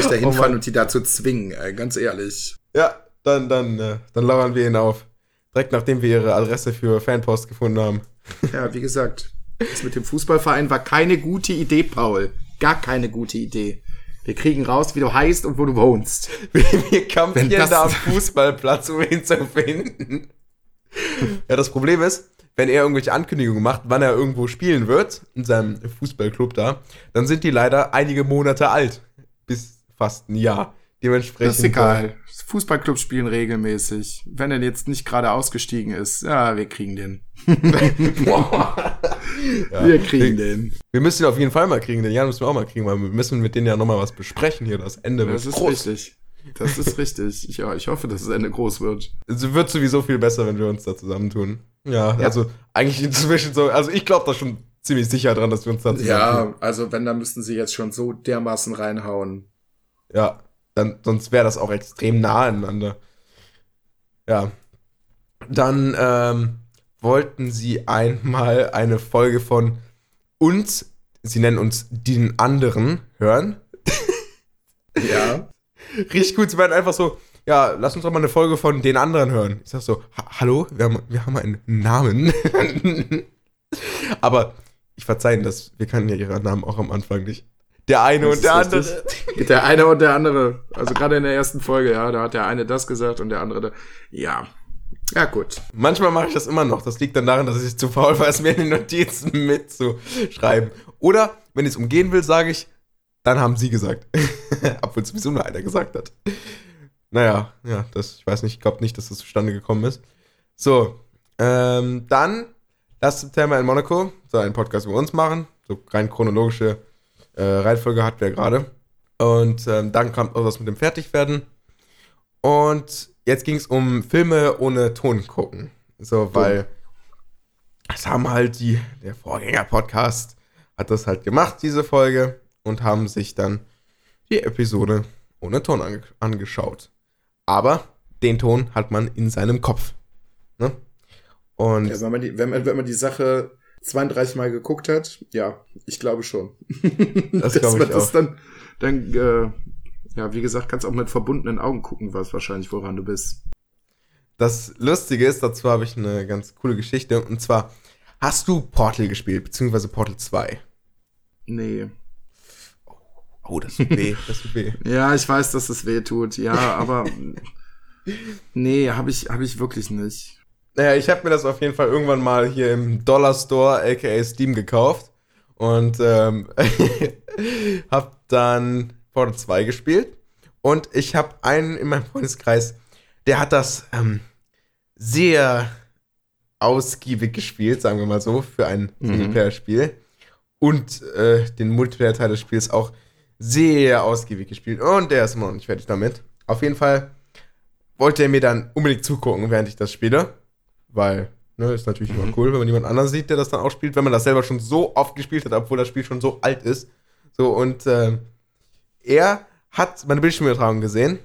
Ich da hinfahren oh und die dazu zwingen, ey, ganz ehrlich. Ja, dann dann äh, dann lauern wir ihn auf. Direkt nachdem wir ihre Adresse für Fanpost gefunden haben. Ja, wie gesagt, das mit dem Fußballverein war keine gute Idee, Paul. Gar keine gute Idee. Wir kriegen raus, wie du heißt und wo du wohnst. Wir kämpfen da am Fußballplatz, um ihn zu finden. ja, das Problem ist, wenn er irgendwelche Ankündigungen macht, wann er irgendwo spielen wird, in seinem Fußballclub da, dann sind die leider einige Monate alt. Bis fast ein Jahr. Dementsprechend. Das ist egal. Fußballclubs spielen regelmäßig. Wenn er jetzt nicht gerade ausgestiegen ist, ja, wir kriegen den. ja. Wir kriegen den. Wir müssen ihn auf jeden Fall mal kriegen. Den Jan müssen wir auch mal kriegen, weil wir müssen mit denen ja nochmal was besprechen hier. Das Ende wird Das ist groß. richtig. Das ist richtig. Ich, ja, ich hoffe, dass das Ende groß wird. Es wird sowieso viel besser, wenn wir uns da zusammentun. Ja, ja. also eigentlich inzwischen so. Also ich glaube da schon ziemlich sicher dran, dass wir uns da zusammentun. Ja, also wenn, dann müssten sie jetzt schon so dermaßen reinhauen. Ja, dann, sonst wäre das auch extrem nah aneinander. Ja. Dann ähm, wollten sie einmal eine Folge von uns, sie nennen uns den anderen, hören. Ja. Richtig gut, sie werden einfach so, ja, lass uns doch mal eine Folge von den anderen hören. Ich sag so, hallo, wir haben, wir haben einen Namen. Aber ich verzeihe das, wir kannten ja ihre Namen auch am Anfang nicht. Der eine das und der andere. Der eine und der andere. Also gerade in der ersten Folge, ja, da hat der eine das gesagt und der andere da. Ja. Ja, gut. Manchmal mache ich das immer noch. Das liegt dann daran, dass ich zu faul war, es mir in den Notizen mitzuschreiben. Oder, wenn ich es umgehen will, sage ich, dann haben sie gesagt. Obwohl es sowieso nur einer gesagt hat. Naja, ja, das, ich weiß nicht, ich glaube nicht, dass das zustande gekommen ist. So, ähm, dann, das September in Monaco, soll ein Podcast über uns machen. So rein chronologische äh, Reihenfolge hat wer gerade. Und ähm, dann kam auch was mit dem Fertigwerden. Und jetzt ging es um Filme ohne Ton gucken. So, weil das haben halt die, der Vorgänger-Podcast hat das halt gemacht, diese Folge, und haben sich dann die Episode ohne Ton ange angeschaut. Aber den Ton hat man in seinem Kopf. Ne? Und ja, wenn, man die, wenn, man, wenn man die Sache 32 Mal geguckt hat, ja, ich glaube schon. Das glaube ich auch. Dann, dann äh, ja, wie gesagt, kannst auch mit verbundenen Augen gucken, was wahrscheinlich, woran du bist. Das Lustige ist, dazu habe ich eine ganz coole Geschichte. Und zwar, hast du Portal gespielt, beziehungsweise Portal 2? Nee. Oh, oh das tut weh, das tut weh. ja, ich weiß, dass es weh tut, ja, aber nee, habe ich, hab ich wirklich nicht. Naja, ich habe mir das auf jeden Fall irgendwann mal hier im Dollar Store, aka Steam, gekauft. Und ähm, habe dann Portal 2 gespielt. Und ich habe einen in meinem Freundeskreis, der hat das ähm, sehr ausgiebig gespielt, sagen wir mal so, für ein mhm. Singleplayer-Spiel. Und äh, den Multiplayer-Teil des Spiels auch sehr ausgiebig gespielt. Und der ist immer noch nicht fertig damit. Auf jeden Fall wollte er mir dann unbedingt zugucken, während ich das spiele weil ne, ist natürlich mhm. immer cool, wenn man jemand anderen sieht, der das dann auch spielt, wenn man das selber schon so oft gespielt hat, obwohl das Spiel schon so alt ist. So, und äh, er hat meine Bildschirmübertragung gesehen,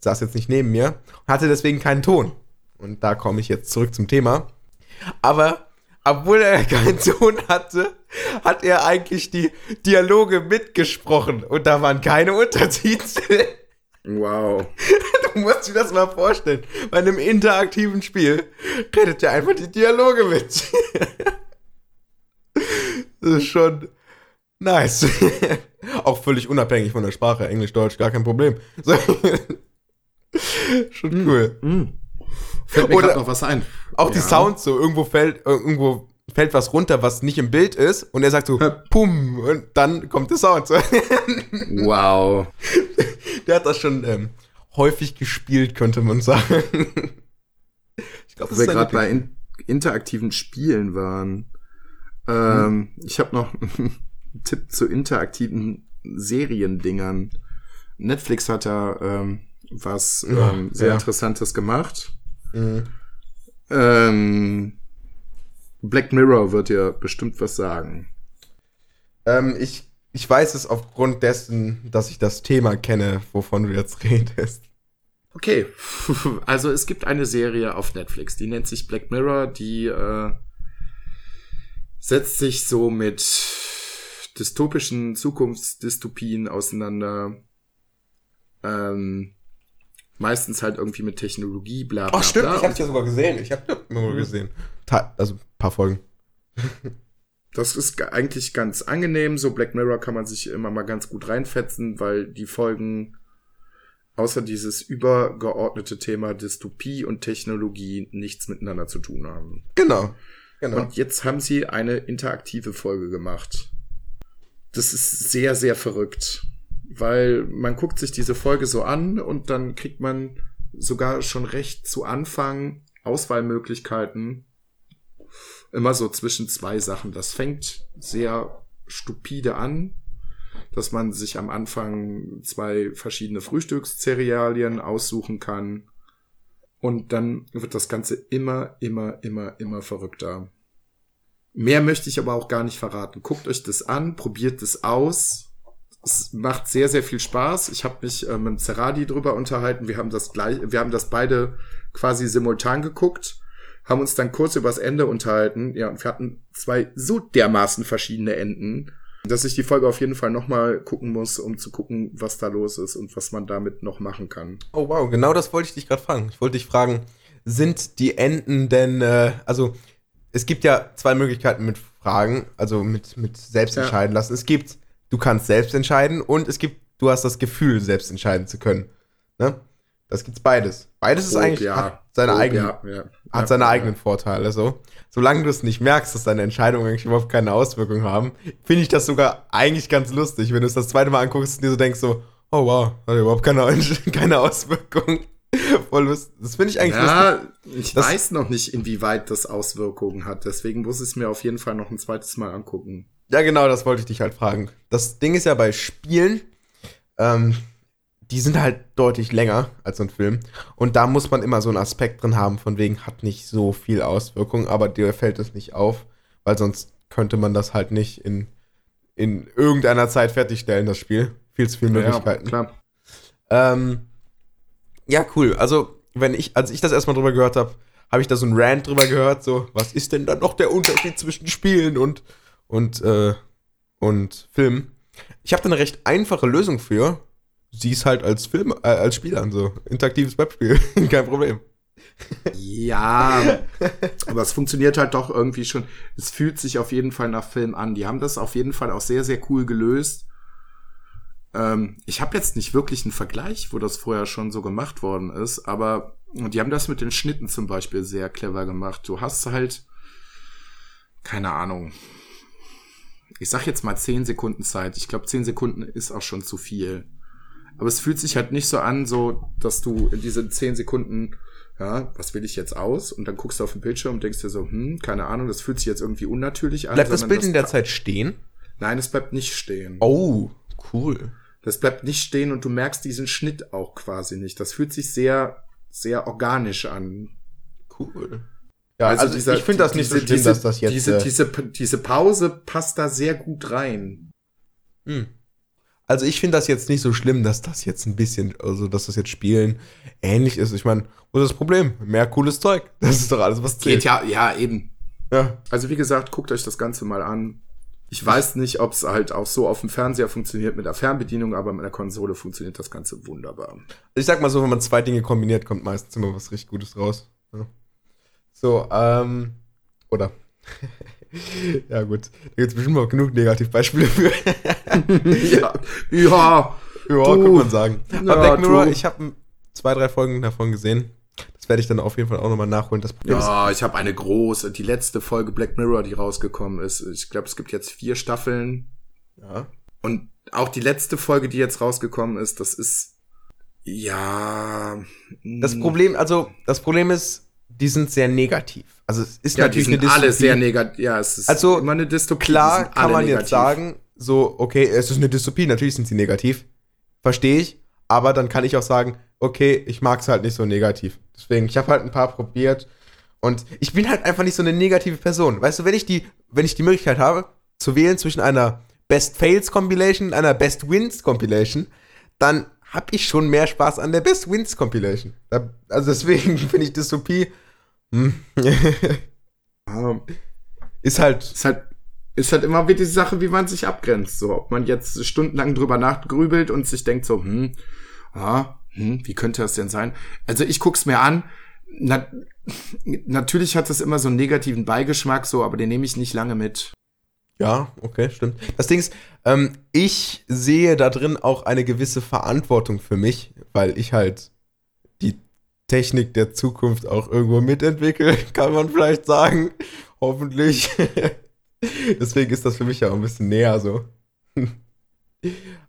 saß jetzt nicht neben mir, hatte deswegen keinen Ton. Und da komme ich jetzt zurück zum Thema. Aber obwohl er keinen Ton hatte, hat er eigentlich die Dialoge mitgesprochen und da waren keine Untertitel. Wow. Du musst dir das mal vorstellen. Bei einem interaktiven Spiel redet er einfach die Dialoge mit. Das ist schon nice. Auch völlig unabhängig von der Sprache. Englisch, Deutsch, gar kein Problem. So. Schon hm, cool. Mm. Fällt mir Oder noch was ein. Auch ja. die Sounds so. Irgendwo fällt, irgendwo fällt was runter, was nicht im Bild ist. Und er sagt so, pum. Und dann kommt der Sound. wow der hat das schon ähm, häufig gespielt, könnte man sagen. ich glaube, wir gerade bei in interaktiven Spielen waren. Ähm, hm. Ich habe noch einen Tipp zu interaktiven Seriendingern. Netflix hat da ähm, was ähm, sehr ja. Interessantes gemacht. Mhm. Ähm, Black Mirror wird dir bestimmt was sagen. Ähm, ich ich weiß es aufgrund dessen, dass ich das Thema kenne, wovon du jetzt redest. Okay, also es gibt eine Serie auf Netflix, die nennt sich Black Mirror, die äh, setzt sich so mit dystopischen Zukunftsdystopien auseinander. Ähm, meistens halt irgendwie mit Technologie, bla bla. Ach stimmt, bla. ich hab's ja sogar gesehen. Ich hab Black Mirror gesehen. Ta also ein paar Folgen. das ist eigentlich ganz angenehm. So Black Mirror kann man sich immer mal ganz gut reinfetzen, weil die Folgen außer dieses übergeordnete Thema Dystopie und Technologie nichts miteinander zu tun haben. Genau. genau. Und jetzt haben sie eine interaktive Folge gemacht. Das ist sehr, sehr verrückt, weil man guckt sich diese Folge so an und dann kriegt man sogar schon recht zu Anfang Auswahlmöglichkeiten. Immer so zwischen zwei Sachen. Das fängt sehr stupide an, dass man sich am Anfang zwei verschiedene Frühstückszerealien aussuchen kann. Und dann wird das Ganze immer, immer, immer, immer verrückter. Mehr möchte ich aber auch gar nicht verraten. Guckt euch das an, probiert es aus. Es macht sehr, sehr viel Spaß. Ich habe mich äh, mit Zeradi drüber unterhalten. Wir haben das gleich, wir haben das beide quasi simultan geguckt, haben uns dann kurz übers Ende unterhalten. Ja, und wir hatten zwei so dermaßen verschiedene Enden dass ich die Folge auf jeden Fall nochmal gucken muss, um zu gucken, was da los ist und was man damit noch machen kann. Oh wow, genau das wollte ich dich gerade fragen. Ich wollte dich fragen, sind die Enden denn, äh, also es gibt ja zwei Möglichkeiten mit Fragen, also mit, mit selbst entscheiden ja. lassen. Es gibt, du kannst selbst entscheiden und es gibt, du hast das Gefühl, selbst entscheiden zu können. Ne? Das gibt's beides. Beides ist oh, eigentlich ja. hat seine oh, eigenen, ja, ja, hat seine eigenen Vorteile. So, solange du es nicht merkst, dass deine Entscheidungen eigentlich überhaupt keine Auswirkungen haben, finde ich das sogar eigentlich ganz lustig, wenn du es das zweite Mal anguckst und dir so denkst so, oh wow, hat überhaupt keine, keine Auswirkungen. Voll lustig. Das finde ich eigentlich ja, lustig. Ich das, weiß noch nicht, inwieweit das Auswirkungen hat. Deswegen muss ich es mir auf jeden Fall noch ein zweites Mal angucken. Ja, genau, das wollte ich dich halt fragen. Das Ding ist ja bei Spielen, ähm, die sind halt deutlich länger als so ein Film. Und da muss man immer so einen Aspekt drin haben, von wegen hat nicht so viel Auswirkung, aber dir fällt es nicht auf, weil sonst könnte man das halt nicht in, in irgendeiner Zeit fertigstellen, das Spiel. Viel zu viele Möglichkeiten. Ja, klar. Ähm, ja, cool. Also, wenn ich, als ich das erstmal drüber gehört habe, habe ich da so ein Rant drüber gehört, so, was ist denn dann noch der Unterschied zwischen Spielen und, und, äh, und Filmen? Ich habe da eine recht einfache Lösung für siehst halt als Film, äh, als Spiel an, so. Interaktives Webspiel, kein Problem. Ja, aber es funktioniert halt doch irgendwie schon. Es fühlt sich auf jeden Fall nach Film an. Die haben das auf jeden Fall auch sehr, sehr cool gelöst. Ähm, ich habe jetzt nicht wirklich einen Vergleich, wo das vorher schon so gemacht worden ist, aber die haben das mit den Schnitten zum Beispiel sehr clever gemacht. Du hast halt, keine Ahnung, ich sag jetzt mal 10 Sekunden Zeit. Ich glaube, 10 Sekunden ist auch schon zu viel. Aber es fühlt sich halt nicht so an, so, dass du in diesen zehn Sekunden, ja, was will ich jetzt aus? Und dann guckst du auf den Bildschirm und denkst dir so, hm, keine Ahnung, das fühlt sich jetzt irgendwie unnatürlich an. Bleibt das Bild in der Zeit stehen? Nein, es bleibt nicht stehen. Oh, cool. Das bleibt nicht stehen und du merkst diesen Schnitt auch quasi nicht. Das fühlt sich sehr, sehr organisch an. Cool. Ja, also, also dieser, ich finde das nicht diese, so schlimm, diese, dass das jetzt. Diese, äh, diese, diese Pause passt da sehr gut rein. Hm. Also ich finde das jetzt nicht so schlimm, dass das jetzt ein bisschen, also dass das jetzt Spielen ähnlich ist. Ich meine, wo ist das Problem? Mehr cooles Zeug. Das ist doch alles, was zählt. Geht ja, ja, eben. Ja. Also wie gesagt, guckt euch das Ganze mal an. Ich weiß nicht, ob es halt auch so auf dem Fernseher funktioniert mit der Fernbedienung, aber mit der Konsole funktioniert das Ganze wunderbar. Ich sag mal so, wenn man zwei Dinge kombiniert, kommt meistens immer was richtig Gutes raus. Ja. So, ähm, oder ja, gut. Da gibt es bestimmt auch genug Negativbeispiele für. ja, ja, ja kann man sagen. Ja, Aber Black Mirror, ich habe zwei, drei Folgen davon gesehen. Das werde ich dann auf jeden Fall auch nochmal nachholen. Das Problem ja, ist, ich habe eine große, die letzte Folge Black Mirror, die rausgekommen ist. Ich glaube, es gibt jetzt vier Staffeln. Ja. Und auch die letzte Folge, die jetzt rausgekommen ist, das ist ja. Das Problem, also das Problem ist, die sind sehr negativ. Also es ist ja, natürlich die sind eine alle sehr negativ. Ja, es ist also, immer eine Dystopie. Klar kann man negativ. jetzt sagen, so, okay, es ist eine Dystopie, natürlich sind sie negativ. Verstehe ich. Aber dann kann ich auch sagen, okay, ich mag es halt nicht so negativ. Deswegen, ich habe halt ein paar probiert. Und ich bin halt einfach nicht so eine negative Person. Weißt du, wenn ich die, wenn ich die Möglichkeit habe, zu wählen zwischen einer Best Fails Compilation und einer Best Wins Compilation, dann habe ich schon mehr Spaß an der Best Wins Compilation. also deswegen finde ich Dystopie hm. ist halt. Ist halt ist halt immer wieder die Sache, wie man sich abgrenzt. So, ob man jetzt stundenlang drüber nachgrübelt und sich denkt so, hm, ah, hm, wie könnte das denn sein? Also ich guck's mir an. Na, natürlich hat das immer so einen negativen Beigeschmack, so, aber den nehme ich nicht lange mit. Ja, okay, stimmt. Das Ding ist, ähm, ich sehe da drin auch eine gewisse Verantwortung für mich, weil ich halt die Technik der Zukunft auch irgendwo mitentwickle, kann man vielleicht sagen. Hoffentlich. Deswegen ist das für mich ja auch ein bisschen näher so.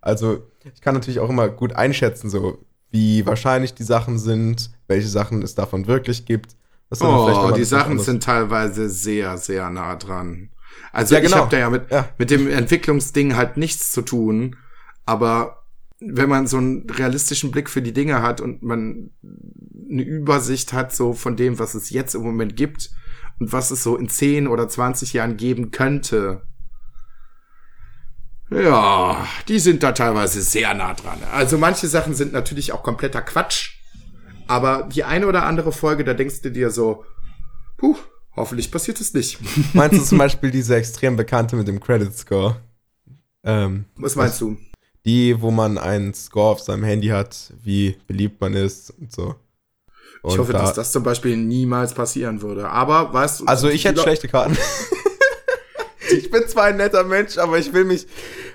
Also, ich kann natürlich auch immer gut einschätzen, so wie wahrscheinlich die Sachen sind, welche Sachen es davon wirklich gibt. oh, die Sachen sind teilweise sehr, sehr nah dran. Also ja, genau. ich habe da ja mit, ja. mit dem Entwicklungsding halt nichts zu tun, aber wenn man so einen realistischen Blick für die Dinge hat und man eine Übersicht hat so von dem, was es jetzt im Moment gibt und was es so in 10 oder 20 Jahren geben könnte, ja, die sind da teilweise sehr nah dran. Also manche Sachen sind natürlich auch kompletter Quatsch. Aber die eine oder andere Folge, da denkst du dir so, puh, hoffentlich passiert es nicht. Meinst du zum Beispiel diese extrem bekannte mit dem Credit Score? Ähm, was meinst du? Die, wo man einen Score auf seinem Handy hat, wie beliebt man ist und so. Und ich hoffe, da, dass das zum Beispiel niemals passieren würde. Aber weißt du. Also ich hätte schlechte Karten. ich bin zwar ein netter Mensch, aber ich will mich,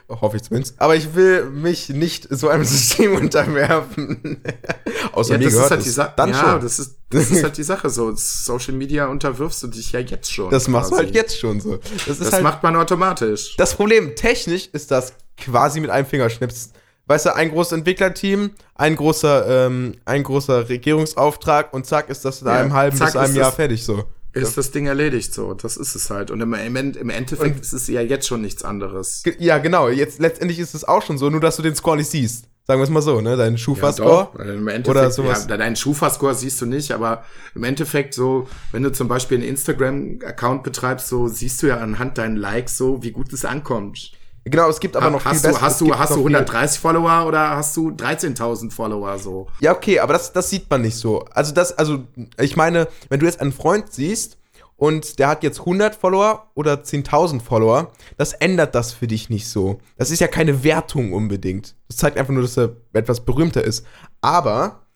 hoffe ich zumindest, aber ich will mich nicht so einem System unterwerfen. Außer ja, mir das gehört ist halt die Sache. Dann ja, schon. Das ist, das ist halt die Sache so. Social Media unterwirfst du dich ja jetzt schon. Das quasi. machst du halt jetzt schon so. Das, das halt, macht man automatisch. Das Problem, technisch ist das quasi mit einem Fingerschnips. Weißt du, ein großes Entwicklerteam, ein großer, ähm, ein großer Regierungsauftrag und zack ist das in ja, einem halben bis einem Jahr fertig so ist das Ding erledigt so. Das ist es halt. Und im, im Endeffekt und ist es ja jetzt schon nichts anderes. Ja, genau. Jetzt letztendlich ist es auch schon so, nur dass du den Score nicht siehst. Sagen wir es mal so, ne? Deinen Schufa-Score. Ja, oder sowas. Ja, deinen Schufa-Score siehst du nicht, aber im Endeffekt so, wenn du zum Beispiel einen Instagram-Account betreibst, so siehst du ja anhand deinen Likes so, wie gut es ankommt. Genau, es gibt aber noch hast viel du, Hast du, hast du 130 Follower oder hast du 13.000 Follower so? Ja, okay, aber das, das sieht man nicht so. Also das, also ich meine, wenn du jetzt einen Freund siehst und der hat jetzt 100 Follower oder 10.000 Follower, das ändert das für dich nicht so. Das ist ja keine Wertung unbedingt. Das zeigt einfach nur, dass er etwas berühmter ist. Aber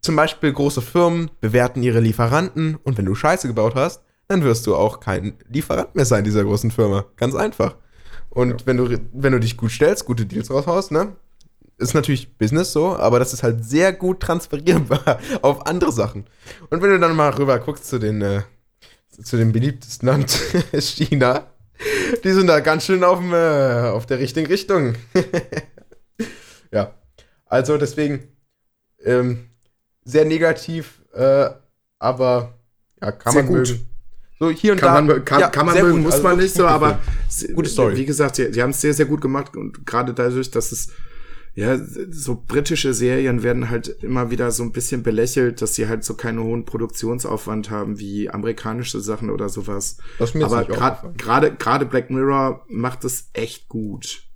zum Beispiel große Firmen bewerten ihre Lieferanten und wenn du Scheiße gebaut hast, dann wirst du auch kein Lieferant mehr sein dieser großen Firma. Ganz einfach. Und ja. wenn, du, wenn du dich gut stellst, gute Deals raushaust, ne? Ist natürlich Business so, aber das ist halt sehr gut transferierbar auf andere Sachen. Und wenn du dann mal rüber guckst zu den, äh, zu dem beliebtesten Land, China, die sind da ganz schön auf, dem, äh, auf der richtigen Richtung. ja. Also deswegen ähm, sehr negativ, äh, aber ja, kann sehr man gut. mögen. So hier und kann da. Man, kann, ja, kann man mögen, muss also man nicht so, aber gute Story. Wie gesagt, die, die haben es sehr, sehr gut gemacht und gerade dadurch, dass es ja, so britische Serien werden halt immer wieder so ein bisschen belächelt, dass sie halt so keinen hohen Produktionsaufwand haben wie amerikanische Sachen oder sowas. Das mir Aber gerade gerade Black Mirror macht es echt gut.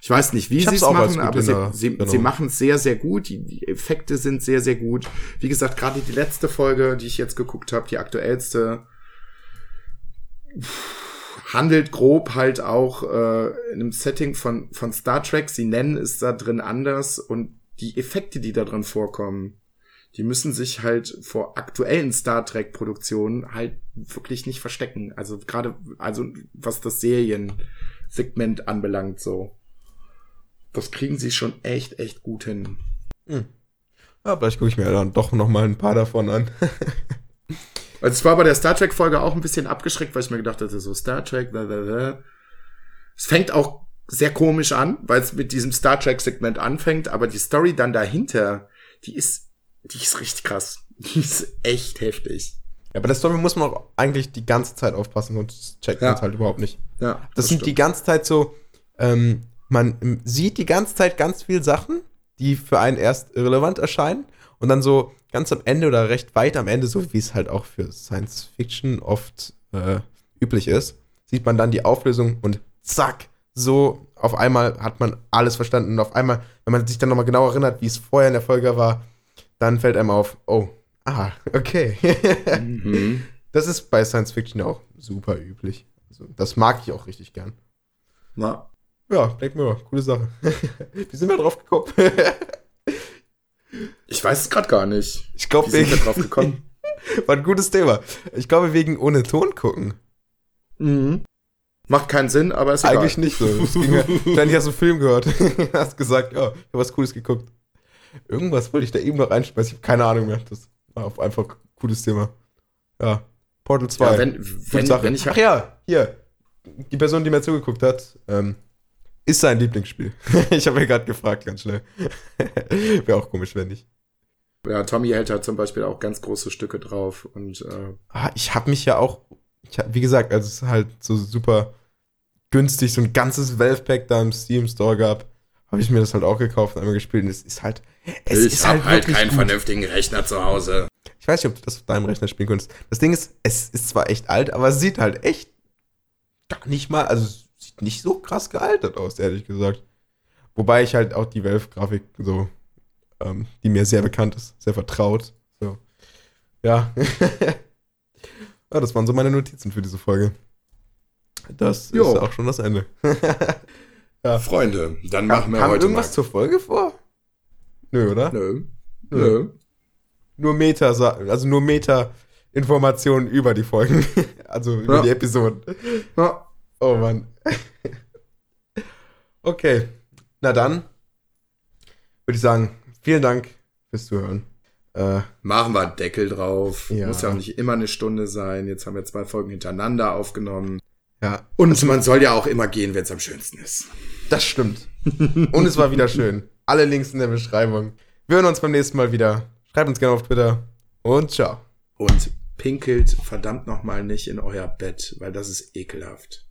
Ich weiß nicht, wie sie es machen, aber sie, sie, genau. sie machen es sehr, sehr gut. Die, die, Effekte sind sehr, sehr gut. Wie gesagt, gerade die letzte Folge, die ich jetzt geguckt habe, die aktuellste, handelt grob halt auch äh, in einem Setting von, von Star Trek. Sie nennen es da drin anders und die Effekte, die da drin vorkommen, die müssen sich halt vor aktuellen Star Trek Produktionen halt wirklich nicht verstecken. Also gerade, also was das Seriensegment anbelangt, so. Das kriegen sie schon echt, echt gut hin. Hm. Ja, vielleicht gucke ich mir dann doch noch mal ein paar davon an. Also es war bei der Star Trek Folge auch ein bisschen abgeschreckt, weil ich mir gedacht hatte, so Star Trek, da, da, da. Es fängt auch sehr komisch an, weil es mit diesem Star Trek Segment anfängt, aber die Story dann dahinter, die ist, die ist richtig krass. Die ist echt heftig. Ja, bei der Story muss man auch eigentlich die ganze Zeit aufpassen und checkt ja. halt überhaupt nicht. Ja. Das, das sind stimmt. die ganze Zeit so, ähm, man sieht die ganze Zeit ganz viele Sachen, die für einen erst irrelevant erscheinen und dann so ganz am Ende oder recht weit am Ende, so wie es halt auch für Science Fiction oft äh, üblich ist, sieht man dann die Auflösung und zack, so auf einmal hat man alles verstanden und auf einmal, wenn man sich dann nochmal genau erinnert, wie es vorher in der Folge war, dann fällt einem auf, oh, ah, okay. mhm. Das ist bei Science Fiction auch super üblich. Also, das mag ich auch richtig gern. Na. Ja, Black Mirror, coole Sache. wie sind wir drauf gekommen? Ich weiß es gerade gar nicht. Ich glaube, wegen. drauf gekommen? War ein gutes Thema. Ich glaube, wegen ohne Ton gucken. Mhm. Macht keinen Sinn, aber ist egal. Eigentlich nicht so. dann hast du einen Film gehört. hast gesagt, ja, ich habe was Cooles geguckt. Irgendwas wollte ich da eben noch reinschmeißen. Ich habe keine Ahnung mehr. Das war einfach ein cooles Thema. Ja. Portal 2. Ja, wenn, wenn, wenn ich Ach ja, hier. Die Person, die mir zugeguckt hat, ähm, ist sein Lieblingsspiel. ich habe mir gerade gefragt, ganz schnell. Wäre auch komisch, wenn nicht. Ja, Tommy hält halt zum Beispiel auch ganz große Stücke drauf und äh ah, ich habe mich ja auch, hab, wie gesagt, als es halt so super günstig so ein ganzes Valve Pack da im Steam Store gab, habe ich mir das halt auch gekauft und einmal gespielt. Und es ist halt, es ich ist halt, halt keinen gut. vernünftigen Rechner zu Hause. Ich weiß nicht, ob du das auf deinem Rechner spielen könntest. Das Ding ist, es ist zwar echt alt, aber es sieht halt echt gar nicht mal, also sieht nicht so krass gealtert aus, ehrlich gesagt. Wobei ich halt auch die Valve-Grafik so, ähm, die mir sehr bekannt ist, sehr vertraut. So. Ja. ja. Das waren so meine Notizen für diese Folge. Das jo. ist auch schon das Ende. ja. Freunde, dann machen wir Haben heute irgendwas mal. zur Folge vor? Nö, oder? Nö. Nö. Nö. Nur Meta, also nur Meta-Informationen über die Folgen. also über ja. die Episoden. Ja. Oh Mann. okay. Na dann würde ich sagen, vielen Dank fürs Zuhören. Äh, Machen wir Deckel drauf. Ja. Muss ja auch nicht immer eine Stunde sein. Jetzt haben wir zwei Folgen hintereinander aufgenommen. Ja. Und man soll ja auch immer gehen, wenn es am schönsten ist. Das stimmt. Und es war wieder schön. Alle Links in der Beschreibung. Wir hören uns beim nächsten Mal wieder. Schreibt uns gerne auf Twitter. Und ciao. Und pinkelt verdammt nochmal nicht in euer Bett, weil das ist ekelhaft.